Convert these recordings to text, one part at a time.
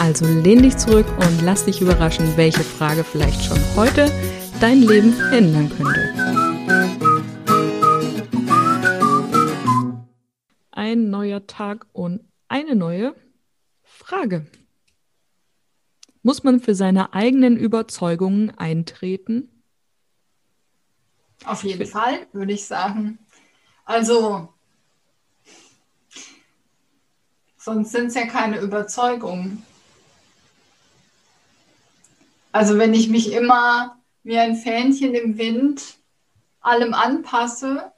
also lehn dich zurück und lass dich überraschen, welche Frage vielleicht schon heute dein Leben ändern könnte. Ein neuer Tag und eine neue Frage. Muss man für seine eigenen Überzeugungen eintreten? Auf jeden Fall, würde ich sagen. Also, sonst sind es ja keine Überzeugungen. Also wenn ich mich immer wie ein Fähnchen im Wind allem anpasse,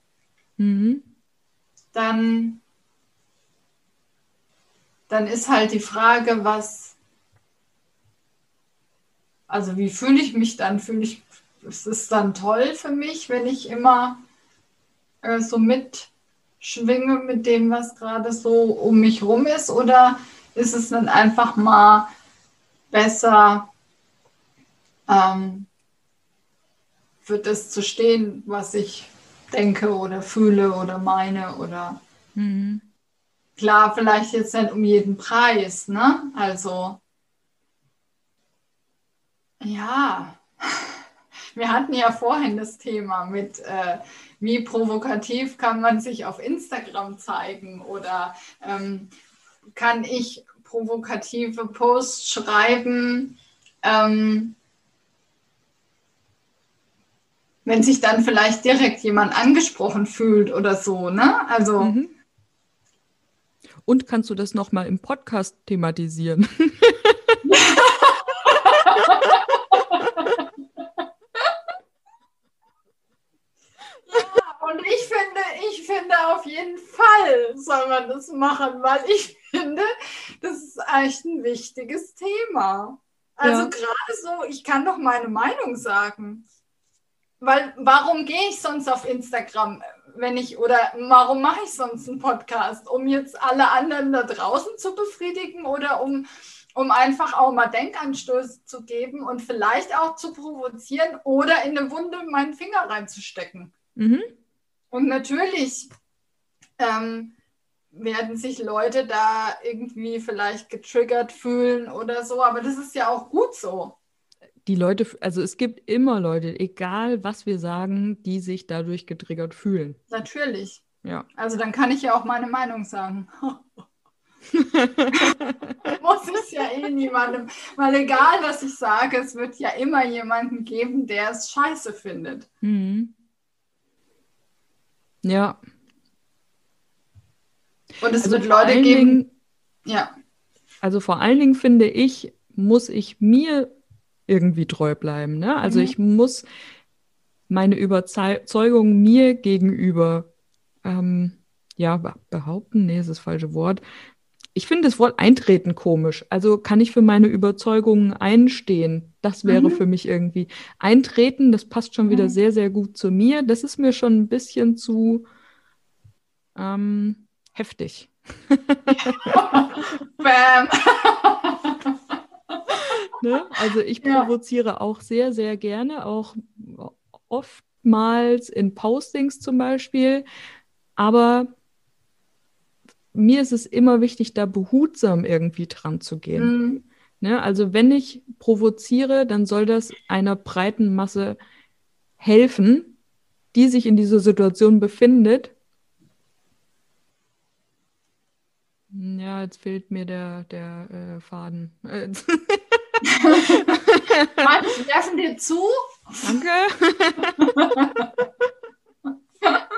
mhm. dann, dann ist halt die Frage, was, also wie fühle ich mich dann? Fühle ich, ist es dann toll für mich, wenn ich immer äh, so mitschwinge mit dem, was gerade so um mich rum ist? Oder ist es dann einfach mal besser, ähm, für das zu stehen, was ich denke oder fühle oder meine oder mhm. klar, vielleicht jetzt nicht um jeden Preis, ne? Also ja, wir hatten ja vorhin das Thema mit, äh, wie provokativ kann man sich auf Instagram zeigen oder ähm, kann ich provokative Posts schreiben, ähm, wenn sich dann vielleicht direkt jemand angesprochen fühlt oder so, ne? Also. Mhm. Und kannst du das nochmal im Podcast thematisieren? ja, und ich finde, ich finde auf jeden Fall soll man das machen, weil ich finde, das ist echt ein wichtiges Thema. Also ja. gerade so, ich kann doch meine Meinung sagen. Weil warum gehe ich sonst auf Instagram, wenn ich, oder warum mache ich sonst einen Podcast? Um jetzt alle anderen da draußen zu befriedigen oder um, um einfach auch mal Denkanstöße zu geben und vielleicht auch zu provozieren oder in eine Wunde meinen Finger reinzustecken? Mhm. Und natürlich ähm, werden sich Leute da irgendwie vielleicht getriggert fühlen oder so, aber das ist ja auch gut so die Leute, also es gibt immer Leute, egal was wir sagen, die sich dadurch getriggert fühlen. Natürlich. Ja. Also dann kann ich ja auch meine Meinung sagen. Muss es ja eh niemandem, weil egal was ich sage, es wird ja immer jemanden geben, der es scheiße findet. Mhm. Ja. Und es also wird Leute geben. Dingen, ja. Also vor allen Dingen finde ich, muss ich mir irgendwie treu bleiben. Ne? Also mhm. ich muss meine Überzeugung mir gegenüber ähm, ja, behaupten, nee, ist das falsche Wort. Ich finde das Wort eintreten komisch. Also kann ich für meine Überzeugungen einstehen? Das wäre mhm. für mich irgendwie eintreten. Das passt schon wieder mhm. sehr, sehr gut zu mir. Das ist mir schon ein bisschen zu ähm, heftig. Bam. Ne? Also ich provoziere ja. auch sehr, sehr gerne, auch oftmals in Postings zum Beispiel. Aber mir ist es immer wichtig, da behutsam irgendwie dran zu gehen. Mhm. Ne? Also wenn ich provoziere, dann soll das einer breiten Masse helfen, die sich in dieser Situation befindet. Ja, jetzt fehlt mir der, der äh, Faden. Mann, werfen dir zu. Danke.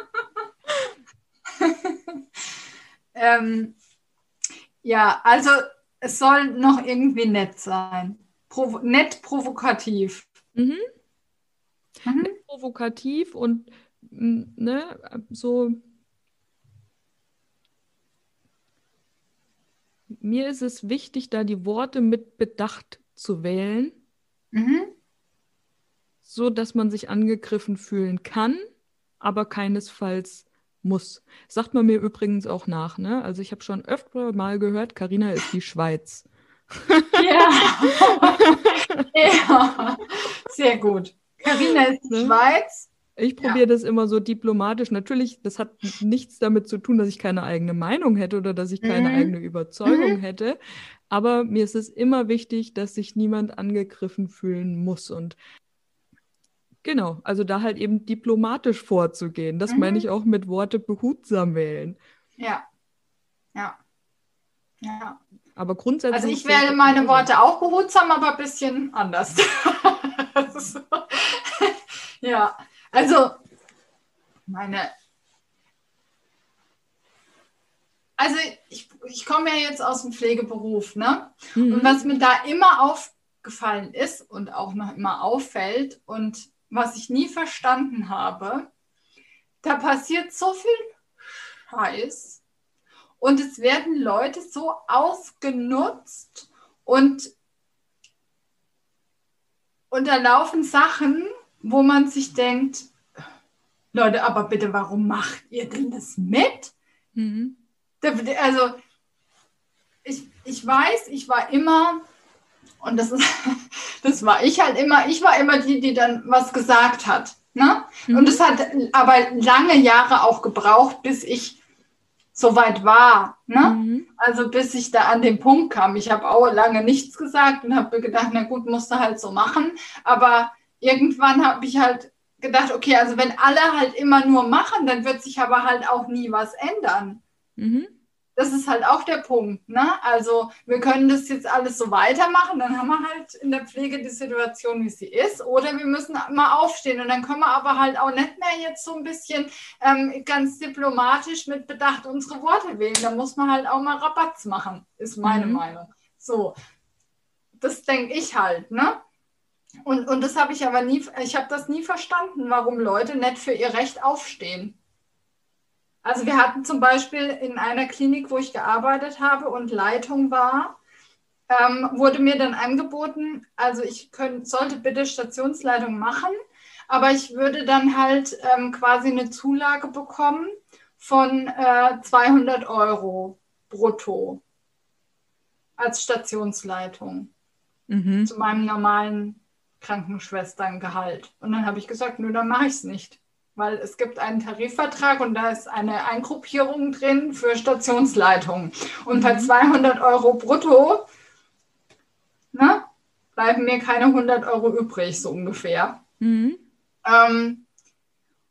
ähm, ja, also es soll noch irgendwie nett sein. Provo nett provokativ. Mhm. Mhm. Nett provokativ und ne, so. Mir ist es wichtig, da die Worte mit Bedacht zu wählen. Mhm. so, dass man sich angegriffen fühlen kann, aber keinesfalls muss. Sagt man mir übrigens auch nach, ne? Also ich habe schon öfter mal gehört, Karina ist die Schweiz. Ja. ja. Sehr gut. Karina ist die ne? Schweiz. Ich probiere ja. das immer so diplomatisch. Natürlich, das hat nichts damit zu tun, dass ich keine eigene Meinung hätte oder dass ich keine mhm. eigene Überzeugung mhm. hätte. Aber mir ist es immer wichtig, dass sich niemand angegriffen fühlen muss. Und genau, also da halt eben diplomatisch vorzugehen. Das mhm. meine ich auch mit Worte behutsam wählen. Ja. Ja. Ja. Aber grundsätzlich. Also ich wähle meine Worte auch behutsam, aber ein bisschen anders. ja. Also, meine. Also, ich, ich komme ja jetzt aus dem Pflegeberuf, ne? Mhm. Und was mir da immer aufgefallen ist und auch noch immer auffällt und was ich nie verstanden habe, da passiert so viel Scheiß und es werden Leute so ausgenutzt und, und da laufen Sachen, wo man sich denkt, Leute, aber bitte, warum macht ihr denn das mit? Mhm. Also, ich, ich weiß, ich war immer, und das, ist, das war ich halt immer, ich war immer die, die dann was gesagt hat. Ne? Mhm. Und es hat aber lange Jahre auch gebraucht, bis ich so weit war. Ne? Mhm. Also bis ich da an den Punkt kam. Ich habe auch lange nichts gesagt und habe mir gedacht, na gut, musst du halt so machen. Aber irgendwann habe ich halt gedacht, okay, also wenn alle halt immer nur machen, dann wird sich aber halt auch nie was ändern. Mhm. Das ist halt auch der Punkt. Ne? Also wir können das jetzt alles so weitermachen, dann haben wir halt in der Pflege die Situation, wie sie ist, oder wir müssen mal aufstehen und dann können wir aber halt auch nicht mehr jetzt so ein bisschen ähm, ganz diplomatisch mit Bedacht unsere Worte wählen. Da muss man halt auch mal Rabatz machen, ist meine mhm. Meinung. So, das denke ich halt. Ne? Und, und das habe ich aber nie, ich habe das nie verstanden, warum Leute nicht für ihr Recht aufstehen. Also wir hatten zum Beispiel in einer Klinik, wo ich gearbeitet habe und Leitung war, ähm, wurde mir dann angeboten, also ich könnt, sollte bitte Stationsleitung machen, aber ich würde dann halt ähm, quasi eine Zulage bekommen von äh, 200 Euro brutto als Stationsleitung mhm. zu meinem normalen Krankenschwesterngehalt. Und dann habe ich gesagt, nur dann mache ich es nicht. Weil es gibt einen Tarifvertrag und da ist eine Eingruppierung drin für Stationsleitungen. Und mhm. bei 200 Euro brutto ne, bleiben mir keine 100 Euro übrig, so ungefähr. Mhm. Ähm,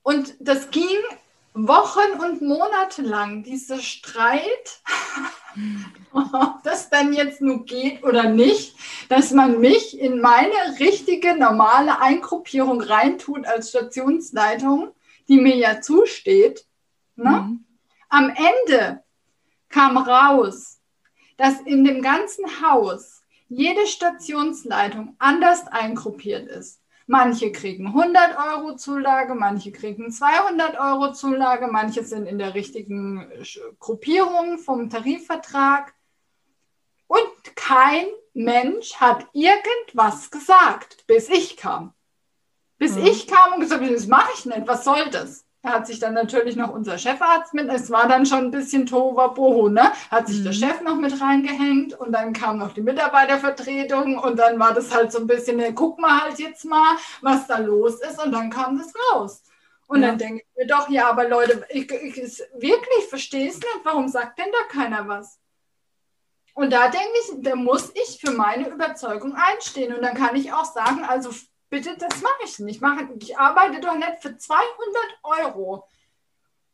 und das ging Wochen und Monate lang, dieser Streit. ob das dann jetzt nur geht oder nicht, dass man mich in meine richtige, normale Eingruppierung reintut als Stationsleitung, die mir ja zusteht. Ne? Mhm. Am Ende kam raus, dass in dem ganzen Haus jede Stationsleitung anders eingruppiert ist. Manche kriegen 100 Euro Zulage, manche kriegen 200 Euro Zulage, manche sind in der richtigen Gruppierung vom Tarifvertrag. Und kein Mensch hat irgendwas gesagt, bis ich kam. Bis mhm. ich kam und gesagt habe, das mache ich nicht, was soll das? Da hat sich dann natürlich noch unser Chefarzt mit, es war dann schon ein bisschen Boho, ne? Hat sich mhm. der Chef noch mit reingehängt und dann kam noch die Mitarbeitervertretung und dann war das halt so ein bisschen, ne, guck mal halt jetzt mal, was da los ist und dann kam das raus. Und ja. dann denke ich mir doch, ja, aber Leute, ich, ich, ich wirklich verstehe es nicht, warum sagt denn da keiner was? Und da denke ich, da muss ich für meine Überzeugung einstehen und dann kann ich auch sagen, also Bitte, das mache ich nicht. Ich, mache, ich arbeite doch nicht für 200 Euro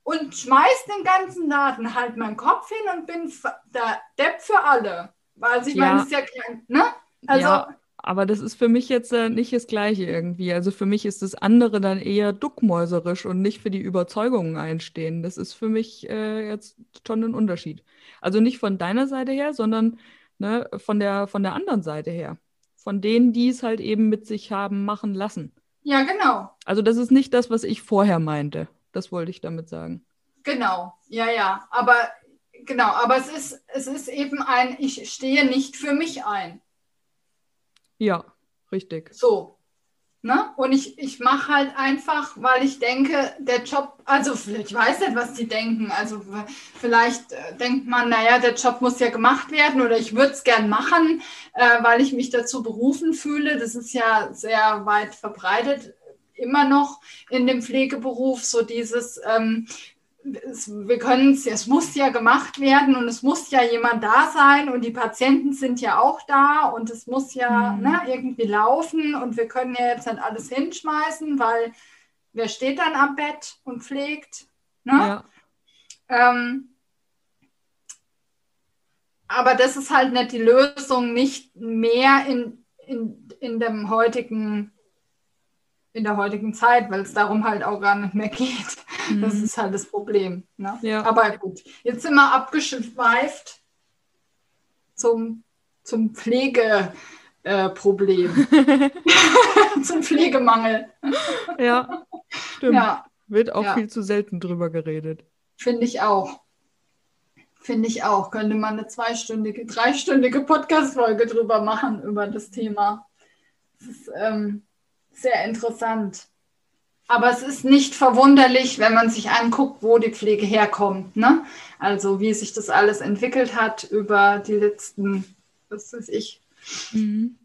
und schmeiß den ganzen Laden halt meinen Kopf hin und bin der Depp für alle. Weil ich ja. meine, es ist ja klein, ne? Also, ja, aber das ist für mich jetzt äh, nicht das Gleiche irgendwie. Also für mich ist das andere dann eher duckmäuserisch und nicht für die Überzeugungen einstehen. Das ist für mich äh, jetzt schon ein Unterschied. Also nicht von deiner Seite her, sondern ne, von, der, von der anderen Seite her von denen, die es halt eben mit sich haben machen lassen. Ja, genau. Also das ist nicht das, was ich vorher meinte. Das wollte ich damit sagen. Genau, ja, ja. Aber genau, aber es ist, es ist eben ein, ich stehe nicht für mich ein. Ja, richtig. So. Ne? Und ich, ich mache halt einfach, weil ich denke, der Job, also ich weiß nicht, was die denken. Also vielleicht äh, denkt man, naja, der Job muss ja gemacht werden oder ich würde es gern machen, äh, weil ich mich dazu berufen fühle. Das ist ja sehr weit verbreitet immer noch in dem Pflegeberuf, so dieses, ähm, es, wir können es, es muss ja gemacht werden und es muss ja jemand da sein und die Patienten sind ja auch da und es muss ja mhm. ne, irgendwie laufen und wir können ja jetzt nicht alles hinschmeißen, weil wer steht dann am Bett und pflegt? Ne? Ja. Ähm, aber das ist halt nicht die Lösung, nicht mehr in, in, in dem heutigen in der heutigen Zeit, weil es darum halt auch gar nicht mehr geht. Mhm. Das ist halt das Problem. Ne? Ja. Aber gut, jetzt sind wir abgeschweift zum, zum Pflegeproblem. Äh, zum Pflegemangel. Ja, stimmt. Ja. Wird auch ja. viel zu selten drüber geredet. Finde ich auch. Finde ich auch. Könnte man eine zweistündige, dreistündige Podcast-Folge drüber machen, über das Thema. Das ist, ähm, sehr interessant. Aber es ist nicht verwunderlich, wenn man sich anguckt, wo die Pflege herkommt. Ne? Also wie sich das alles entwickelt hat über die letzten, was weiß ich, mhm.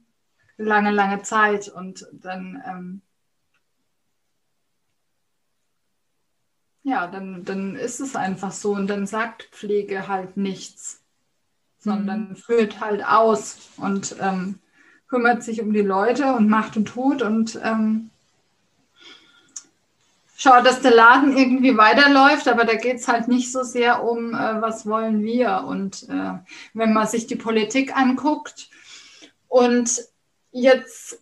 lange, lange Zeit. Und dann, ähm, ja, dann, dann ist es einfach so. Und dann sagt Pflege halt nichts, sondern mhm. führt halt aus. Und ähm, kümmert sich um die Leute und macht und tut und ähm, schaut, dass der Laden irgendwie weiterläuft, aber da geht es halt nicht so sehr um, äh, was wollen wir. Und äh, wenn man sich die Politik anguckt und jetzt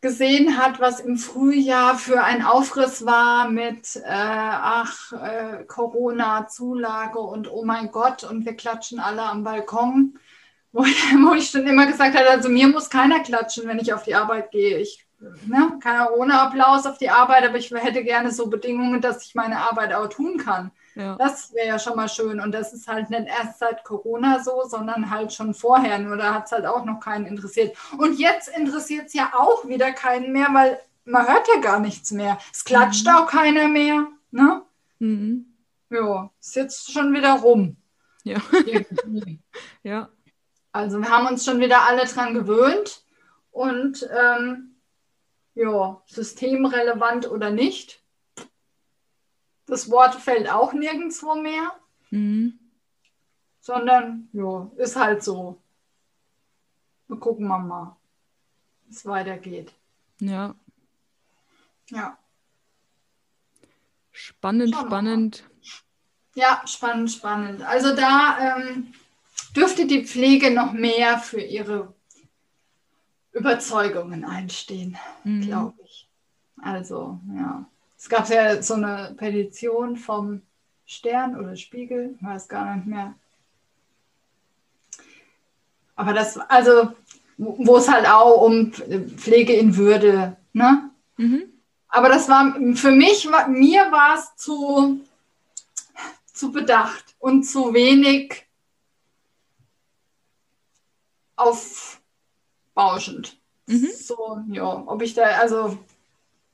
gesehen hat, was im Frühjahr für ein Aufriss war mit, äh, ach, äh, Corona-Zulage und oh mein Gott, und wir klatschen alle am Balkon wo, wo ich schon immer gesagt habe, also mir muss keiner klatschen, wenn ich auf die Arbeit gehe. Ich ne, kann ohne Applaus auf die Arbeit, aber ich hätte gerne so Bedingungen, dass ich meine Arbeit auch tun kann. Ja. Das wäre ja schon mal schön. Und das ist halt nicht erst seit Corona so, sondern halt schon vorher. Nur da hat es halt auch noch keinen interessiert. Und jetzt interessiert es ja auch wieder keinen mehr, weil man hört ja gar nichts mehr. Es klatscht mhm. auch keiner mehr. Ne? Mhm. Ja, ist jetzt schon wieder rum. Ja. ja. Also wir haben uns schon wieder alle dran gewöhnt und ähm, ja, systemrelevant oder nicht. Das Wort fällt auch nirgendwo mehr, mhm. sondern ja, ist halt so. Wir gucken wir mal, wie es weitergeht. Ja. Ja. Spannend, spannend. Ja, spannend, spannend. Also da ähm, dürfte die Pflege noch mehr für ihre Überzeugungen einstehen, mhm. glaube ich. Also, ja. Es gab ja so eine Petition vom Stern oder Spiegel, weiß gar nicht mehr. Aber das, also, wo es halt auch um Pflege in Würde, ne? Mhm. Aber das war für mich, mir war es zu, zu bedacht und zu wenig aufbauschend. Mhm. So, ja, ob ich da, also,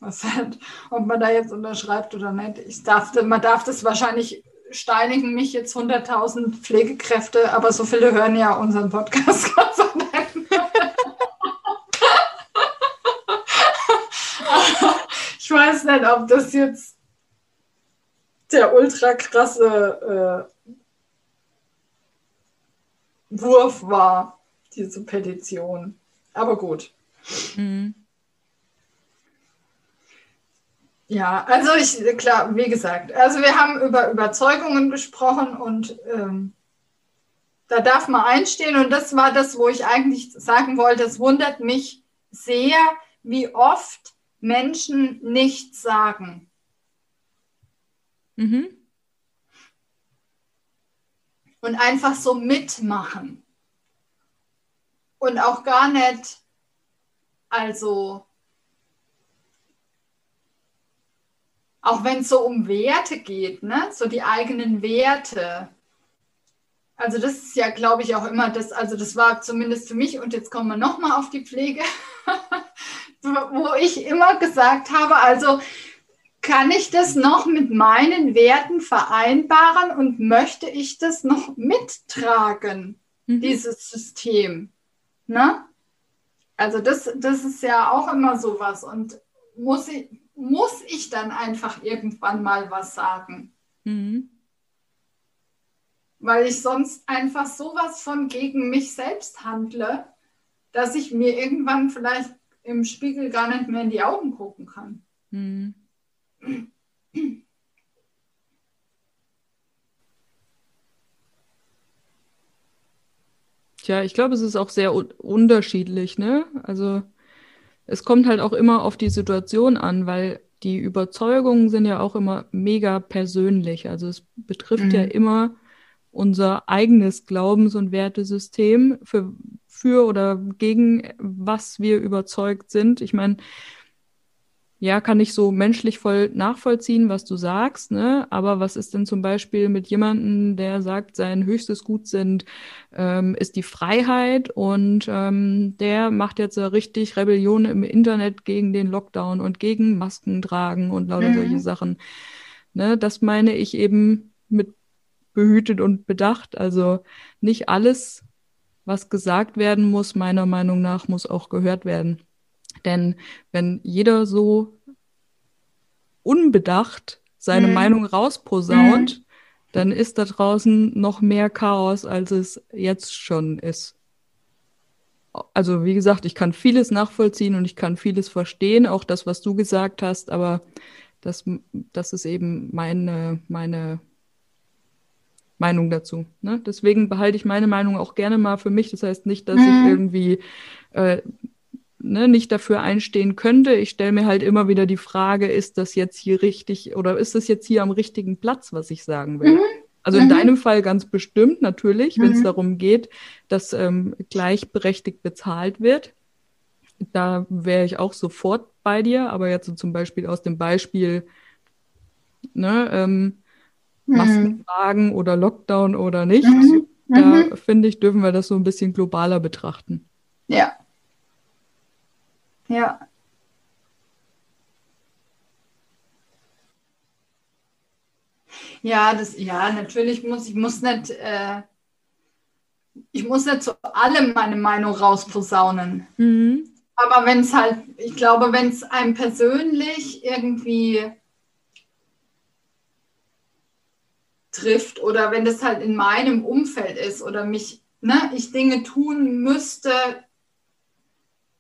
was halt, ob man da jetzt unterschreibt oder nicht. Ich darf, man darf das wahrscheinlich steinigen mich jetzt 100.000 Pflegekräfte, aber so viele hören ja unseren Podcast. ich weiß nicht, ob das jetzt der ultra krasse äh, Wurf war diese Petition. Aber gut. Mhm. Ja, also ich, klar, wie gesagt, also wir haben über Überzeugungen gesprochen und ähm, da darf man einstehen und das war das, wo ich eigentlich sagen wollte, es wundert mich sehr, wie oft Menschen nichts sagen. Mhm. Und einfach so mitmachen und auch gar nicht, also auch wenn es so um Werte geht, ne? so die eigenen Werte. Also das ist ja, glaube ich, auch immer das, also das war zumindest für mich, und jetzt kommen wir nochmal auf die Pflege, wo ich immer gesagt habe, also kann ich das noch mit meinen Werten vereinbaren und möchte ich das noch mittragen, mhm. dieses System? Ne? Also das, das ist ja auch immer sowas und muss ich, muss ich dann einfach irgendwann mal was sagen? Mhm. Weil ich sonst einfach sowas von gegen mich selbst handle, dass ich mir irgendwann vielleicht im Spiegel gar nicht mehr in die Augen gucken kann. Mhm. Tja, ich glaube, es ist auch sehr unterschiedlich, ne? Also es kommt halt auch immer auf die Situation an, weil die Überzeugungen sind ja auch immer mega persönlich. Also es betrifft mhm. ja immer unser eigenes Glaubens- und Wertesystem, für, für oder gegen was wir überzeugt sind. Ich meine, ja, kann ich so menschlich voll nachvollziehen, was du sagst, ne? Aber was ist denn zum Beispiel mit jemandem, der sagt, sein höchstes Gut sind, ähm, ist die Freiheit und ähm, der macht jetzt ja richtig Rebellion im Internet gegen den Lockdown und gegen Masken tragen und lauter mhm. solche Sachen. Ne? Das meine ich eben mit behütet und bedacht. Also nicht alles, was gesagt werden muss, meiner Meinung nach, muss auch gehört werden. Denn wenn jeder so unbedacht seine mhm. Meinung rausposaunt, mhm. dann ist da draußen noch mehr Chaos, als es jetzt schon ist. Also wie gesagt, ich kann vieles nachvollziehen und ich kann vieles verstehen, auch das, was du gesagt hast, aber das, das ist eben meine, meine Meinung dazu. Ne? Deswegen behalte ich meine Meinung auch gerne mal für mich. Das heißt nicht, dass mhm. ich irgendwie äh, ne, nicht dafür einstehen könnte. Ich stelle mir halt immer wieder die Frage, ist das jetzt hier richtig oder ist das jetzt hier am richtigen Platz, was ich sagen will? Mhm. Also in mhm. deinem Fall ganz bestimmt natürlich, wenn es mhm. darum geht, dass ähm, gleichberechtigt bezahlt wird. Da wäre ich auch sofort bei dir, aber jetzt so zum Beispiel aus dem Beispiel, ne, ähm, mhm. Maskentragen oder Lockdown oder nicht, mhm. da mhm. finde ich, dürfen wir das so ein bisschen globaler betrachten. Ja, ja. Ja, das, ja, natürlich muss ich muss nicht, äh, ich muss nicht zu allem meine Meinung rausposaunen. Mhm. Aber wenn es halt, ich glaube, wenn es einem persönlich irgendwie trifft oder wenn das halt in meinem Umfeld ist oder mich, ne, ich Dinge tun müsste,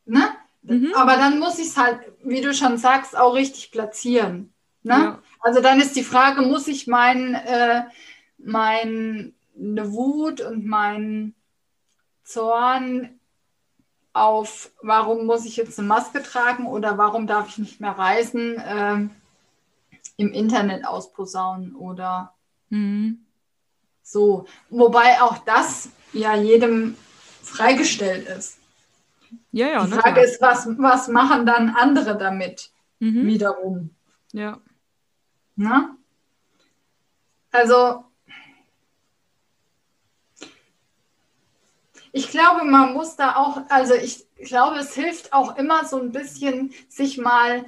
ne, Mhm. Aber dann muss ich es halt, wie du schon sagst, auch richtig platzieren. Ne? Ja. Also dann ist die Frage, muss ich mein, äh, meine Wut und mein Zorn auf, warum muss ich jetzt eine Maske tragen oder warum darf ich nicht mehr reisen, äh, im Internet ausposaunen oder mhm. so. Wobei auch das ja jedem freigestellt ist. Ja, ja. Die Frage ist, was, was machen dann andere damit mhm. wiederum? Ja. Na? Also, ich glaube, man muss da auch, also ich glaube, es hilft auch immer so ein bisschen, sich mal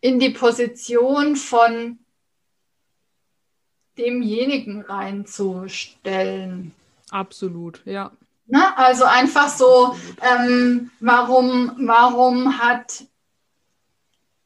in die Position von demjenigen reinzustellen. Absolut, ja. Ne? Also einfach so, ähm, warum, warum hat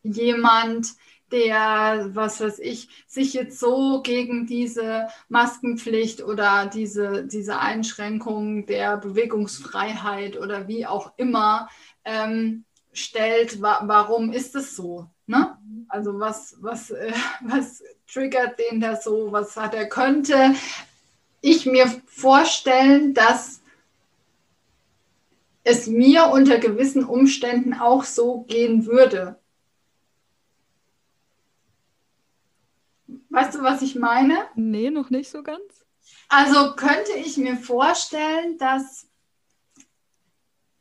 jemand, der, was weiß ich, sich jetzt so gegen diese Maskenpflicht oder diese, diese Einschränkung der Bewegungsfreiheit oder wie auch immer ähm, stellt, wa warum ist es so? Ne? Also was, was, äh, was triggert den da so? Was hat er könnte? Ich mir vorstellen, dass es mir unter gewissen Umständen auch so gehen würde. Weißt du, was ich meine? Nee, noch nicht so ganz. Also könnte ich mir vorstellen, dass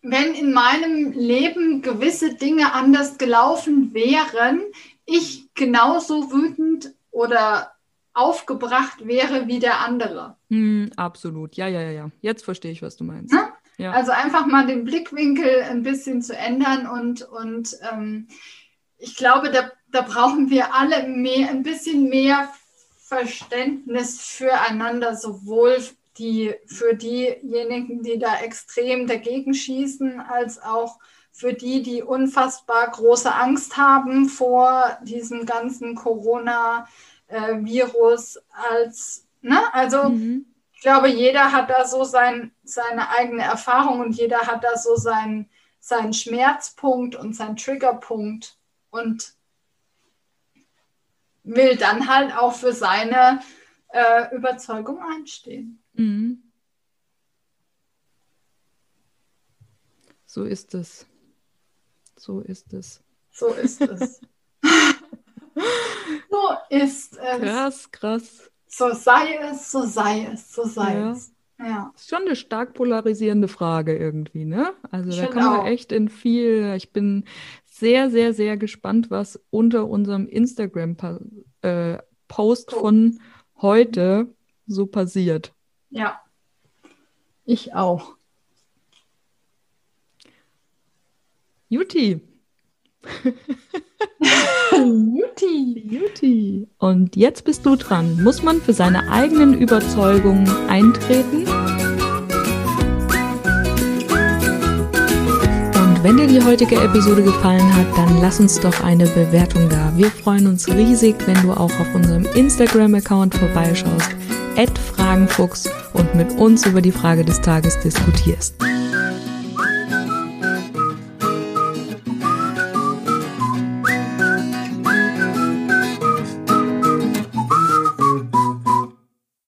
wenn in meinem Leben gewisse Dinge anders gelaufen wären, ich genauso wütend oder aufgebracht wäre wie der andere. Mm, absolut, ja, ja, ja. Jetzt verstehe ich, was du meinst. Hm? Ja. Also einfach mal den Blickwinkel ein bisschen zu ändern und, und ähm, ich glaube, da, da brauchen wir alle mehr, ein bisschen mehr Verständnis füreinander, sowohl die, für diejenigen, die da extrem dagegen schießen, als auch für die, die unfassbar große Angst haben vor diesem ganzen Corona-Virus als, ne? Also mhm. Ich glaube, jeder hat da so sein, seine eigene Erfahrung und jeder hat da so seinen, seinen Schmerzpunkt und seinen Triggerpunkt und will dann halt auch für seine äh, Überzeugung einstehen. Mhm. So ist es. So ist es. So ist es. so ist es. Krass, krass. So sei es, so sei es, so sei ja. es. Ja. Das ist schon eine stark polarisierende Frage irgendwie, ne? Also ich da kann man auch. echt in viel. Ich bin sehr, sehr, sehr gespannt, was unter unserem Instagram-Post äh, von heute so passiert. Ja. Ich auch. Juti. Juti. Juti. Und jetzt bist du dran. Muss man für seine eigenen Überzeugungen eintreten? Und wenn dir die heutige Episode gefallen hat, dann lass uns doch eine Bewertung da. Wir freuen uns riesig, wenn du auch auf unserem Instagram-Account vorbeischaust Fragenfuchs und mit uns über die Frage des Tages diskutierst.